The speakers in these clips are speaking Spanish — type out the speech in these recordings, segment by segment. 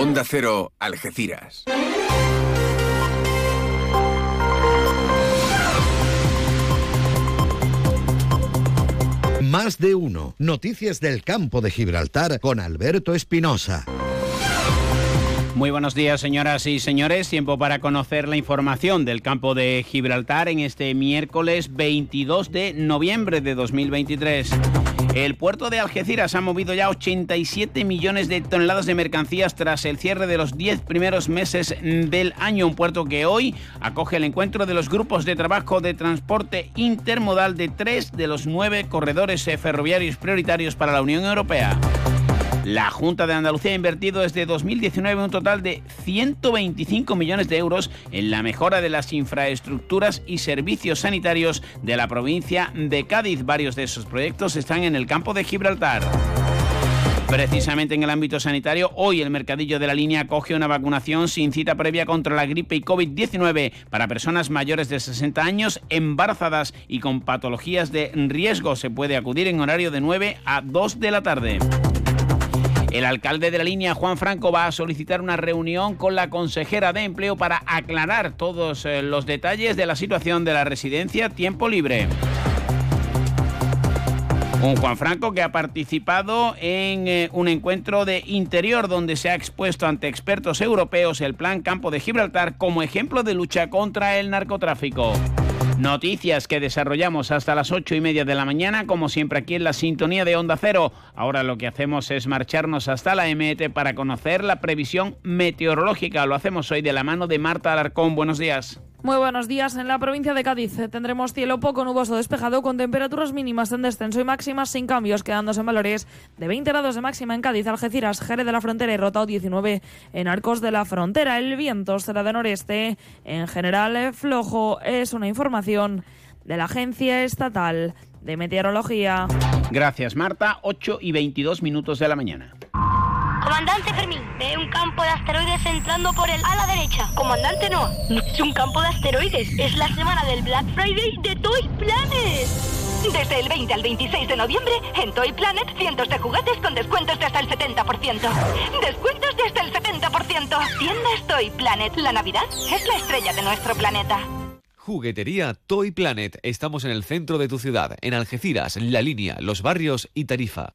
Onda Cero, Algeciras. Más de uno. Noticias del campo de Gibraltar con Alberto Espinosa. Muy buenos días, señoras y señores. Tiempo para conocer la información del campo de Gibraltar en este miércoles 22 de noviembre de 2023. El puerto de Algeciras ha movido ya 87 millones de toneladas de mercancías tras el cierre de los 10 primeros meses del año. Un puerto que hoy acoge el encuentro de los grupos de trabajo de transporte intermodal de tres de los nueve corredores ferroviarios prioritarios para la Unión Europea. La Junta de Andalucía ha invertido desde 2019 un total de 125 millones de euros en la mejora de las infraestructuras y servicios sanitarios de la provincia de Cádiz. Varios de esos proyectos están en el campo de Gibraltar. Precisamente en el ámbito sanitario, hoy el mercadillo de la línea acoge una vacunación sin cita previa contra la gripe y COVID-19 para personas mayores de 60 años, embarazadas y con patologías de riesgo. Se puede acudir en horario de 9 a 2 de la tarde. El alcalde de la línea, Juan Franco, va a solicitar una reunión con la consejera de empleo para aclarar todos eh, los detalles de la situación de la residencia Tiempo Libre. Un Juan Franco que ha participado en eh, un encuentro de interior donde se ha expuesto ante expertos europeos el plan Campo de Gibraltar como ejemplo de lucha contra el narcotráfico. Noticias que desarrollamos hasta las ocho y media de la mañana, como siempre aquí en la sintonía de Onda Cero. Ahora lo que hacemos es marcharnos hasta la MET para conocer la previsión meteorológica. Lo hacemos hoy de la mano de Marta Alarcón. Buenos días. Muy buenos días. En la provincia de Cádiz tendremos cielo poco nuboso despejado con temperaturas mínimas en descenso y máximas sin cambios, quedándose en valores de 20 grados de máxima en Cádiz, Algeciras, Jerez de la Frontera y Rotao 19 en Arcos de la Frontera. El viento será de noreste, en general flojo. Es una información de la Agencia Estatal de Meteorología. Gracias, Marta. 8 y 22 minutos de la mañana. Comandante Fermín, ve un campo de asteroides entrando por el ala derecha. Comandante no, es un campo de asteroides, es la semana del Black Friday de Toy Planet. Desde el 20 al 26 de noviembre, en Toy Planet, cientos de juguetes con descuentos de hasta el 70%. Descuentos de hasta el 70%. Tiendas Toy Planet. La Navidad es la estrella de nuestro planeta. Juguetería Toy Planet. Estamos en el centro de tu ciudad, en Algeciras, La Línea, Los Barrios y Tarifa.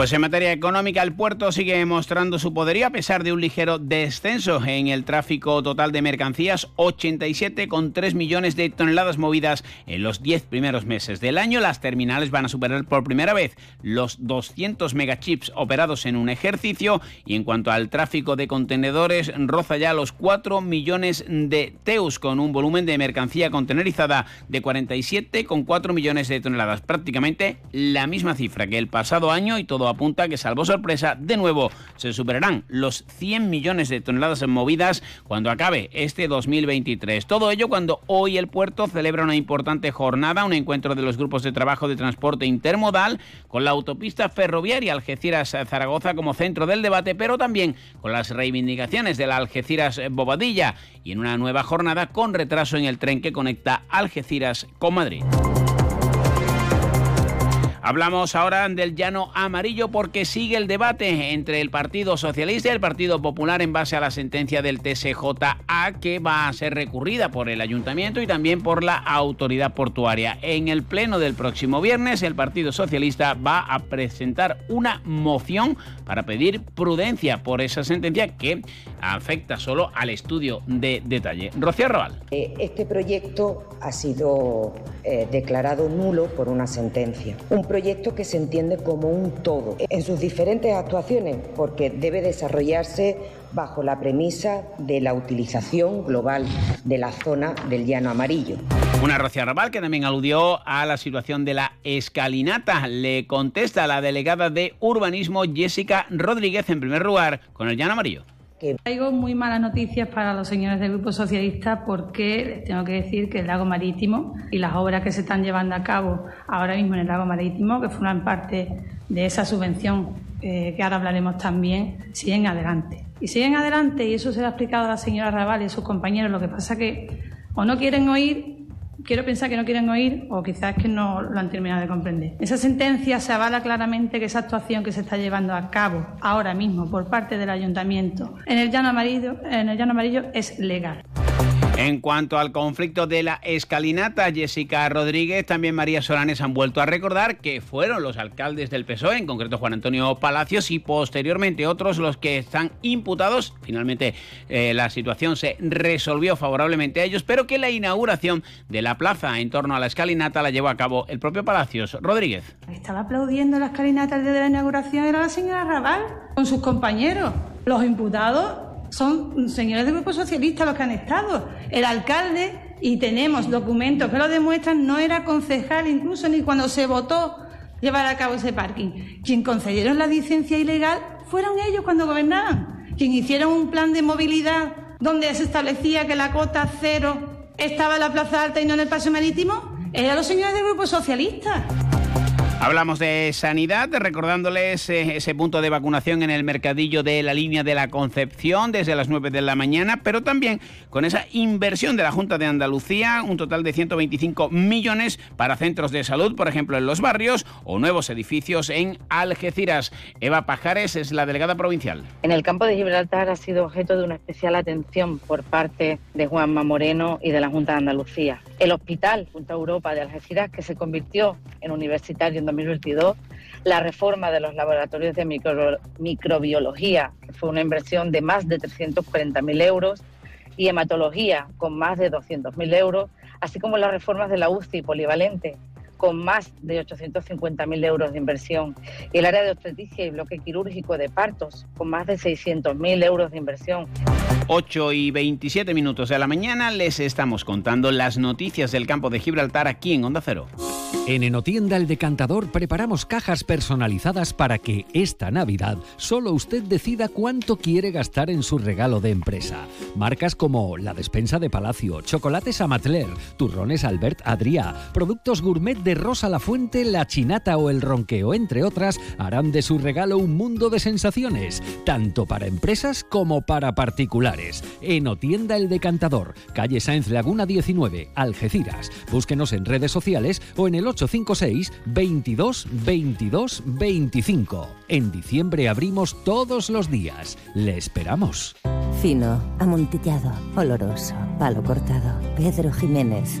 Pues en materia económica, el puerto sigue mostrando su poderío a pesar de un ligero descenso en el tráfico total de mercancías, 87,3 millones de toneladas movidas en los 10 primeros meses del año. Las terminales van a superar por primera vez los 200 megachips operados en un ejercicio y en cuanto al tráfico de contenedores, roza ya los 4 millones de TEUs con un volumen de mercancía contenerizada de 47,4 millones de toneladas, prácticamente la misma cifra que el pasado año y todo apunta que, salvo sorpresa, de nuevo se superarán los 100 millones de toneladas movidas cuando acabe este 2023. Todo ello cuando hoy el puerto celebra una importante jornada, un encuentro de los grupos de trabajo de transporte intermodal con la autopista ferroviaria Algeciras-Zaragoza como centro del debate, pero también con las reivindicaciones de la Algeciras-Bobadilla y en una nueva jornada con retraso en el tren que conecta Algeciras con Madrid. Hablamos ahora del llano amarillo porque sigue el debate entre el Partido Socialista y el Partido Popular en base a la sentencia del TCJA que va a ser recurrida por el ayuntamiento y también por la autoridad portuaria. En el pleno del próximo viernes el Partido Socialista va a presentar una moción para pedir prudencia por esa sentencia que afecta solo al estudio de detalle. Rocío Roal. Este proyecto ha sido eh, declarado nulo por una sentencia. Que se entiende como un todo en sus diferentes actuaciones porque debe desarrollarse bajo la premisa de la utilización global de la zona del llano amarillo. Una Rocío Raval que también aludió a la situación de la escalinata. Le contesta la delegada de urbanismo Jessica Rodríguez en primer lugar con el llano amarillo. Que... Traigo muy malas noticias para los señores del Grupo Socialista porque tengo que decir que el lago marítimo y las obras que se están llevando a cabo ahora mismo en el lago marítimo, que forman parte de esa subvención eh, que ahora hablaremos también, siguen adelante. Y siguen adelante, y eso se lo ha explicado a la señora Raval y a sus compañeros, lo que pasa que o no quieren oír quiero pensar que no quieren oír o quizás que no lo han terminado de comprender. Esa sentencia se avala claramente que esa actuación que se está llevando a cabo ahora mismo por parte del ayuntamiento en el llano amarillo, en el llano amarillo es legal. En cuanto al conflicto de la escalinata, Jessica Rodríguez, también María Solanes han vuelto a recordar que fueron los alcaldes del PSOE, en concreto Juan Antonio Palacios y posteriormente otros los que están imputados. Finalmente eh, la situación se resolvió favorablemente a ellos, pero que la inauguración de la plaza en torno a la escalinata la llevó a cabo el propio Palacios. Rodríguez. Estaba aplaudiendo la escalinata el día de la inauguración, era la señora Raval con sus compañeros. Los imputados son señores del Grupo Socialista los que han estado. El alcalde, y tenemos documentos que lo demuestran, no era concejal incluso ni cuando se votó llevar a cabo ese parking. Quien concedieron la licencia ilegal fueron ellos cuando gobernaban. Quien hicieron un plan de movilidad donde se establecía que la cota cero estaba en la Plaza Alta y no en el Paseo Marítimo, eran los señores del Grupo Socialista. Hablamos de sanidad, recordándoles eh, ese punto de vacunación en el mercadillo de la línea de la Concepción desde las 9 de la mañana, pero también con esa inversión de la Junta de Andalucía, un total de 125 millones para centros de salud, por ejemplo, en los barrios o nuevos edificios en Algeciras. Eva Pajares es la delegada provincial. En el campo de Gibraltar ha sido objeto de una especial atención por parte de Juanma Moreno y de la Junta de Andalucía. El Hospital Junta Europa de Algeciras, que se convirtió en universitario en 2022, la reforma de los laboratorios de microbiología, que fue una inversión de más de 340.000 euros, y hematología, con más de 200.000 euros, así como las reformas de la UCI polivalente, con más de 850.000 euros de inversión, y el área de obstetricia y bloque quirúrgico de partos, con más de 600.000 euros de inversión. 8 y 27 minutos de la mañana les estamos contando las noticias del campo de Gibraltar aquí en Onda Cero. En Enotienda El Decantador preparamos cajas personalizadas para que esta Navidad solo usted decida cuánto quiere gastar en su regalo de empresa. Marcas como la despensa de Palacio, chocolates Amatler, turrones Albert Adrià, productos gourmet de Rosa La Fuente, La Chinata o El Ronqueo, entre otras, harán de su regalo un mundo de sensaciones, tanto para empresas como para particulares. Enotienda El Decantador, calle Sáenz Laguna 19, Algeciras. Búsquenos en redes sociales o en el 856 22 22 25. En diciembre abrimos todos los días. Le esperamos. Fino, amontillado, oloroso, palo cortado. Pedro Jiménez.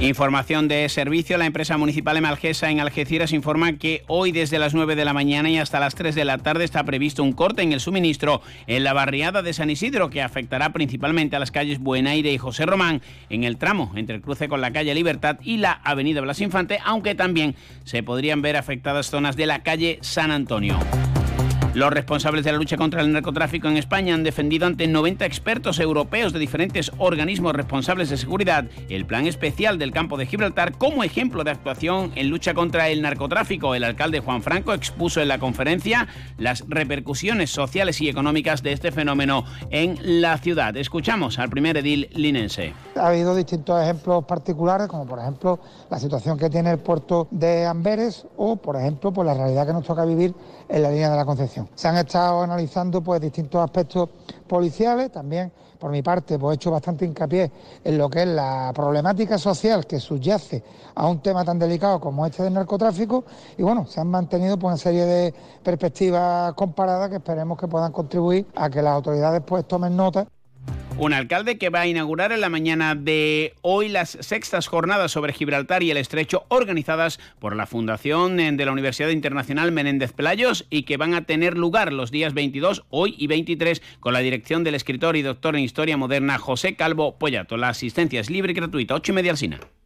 Información de servicio. La empresa municipal de Malgesa en Algeciras informa que hoy desde las 9 de la mañana y hasta las 3 de la tarde está previsto un corte en el suministro en la barriada de San Isidro que afectará principalmente a las calles Buenaire y José Román en el tramo entre el cruce con la calle Libertad y la avenida Blas Infante, aunque también se podrían ver afectadas zonas de la calle San Antonio. Los responsables de la lucha contra el narcotráfico en España han defendido ante 90 expertos europeos de diferentes organismos responsables de seguridad el plan especial del campo de Gibraltar como ejemplo de actuación en lucha contra el narcotráfico. El alcalde Juan Franco expuso en la conferencia las repercusiones sociales y económicas de este fenómeno en la ciudad. Escuchamos al primer edil linense. Ha habido distintos ejemplos particulares, como por ejemplo la situación que tiene el puerto de Amberes o, por ejemplo, pues la realidad que nos toca vivir en la línea de la Concepción. Se han estado analizando pues distintos aspectos policiales, también por mi parte pues he hecho bastante hincapié en lo que es la problemática social que subyace a un tema tan delicado como este del narcotráfico. Y bueno, se han mantenido pues una serie de perspectivas comparadas que esperemos que puedan contribuir a que las autoridades pues tomen nota un alcalde que va a inaugurar en la mañana de hoy las sextas jornadas sobre Gibraltar y el Estrecho organizadas por la Fundación de la Universidad Internacional Menéndez Pelayos y que van a tener lugar los días 22, hoy y 23 con la dirección del escritor y doctor en Historia Moderna José Calvo Pollato. La asistencia es libre y gratuita, 8 y media al.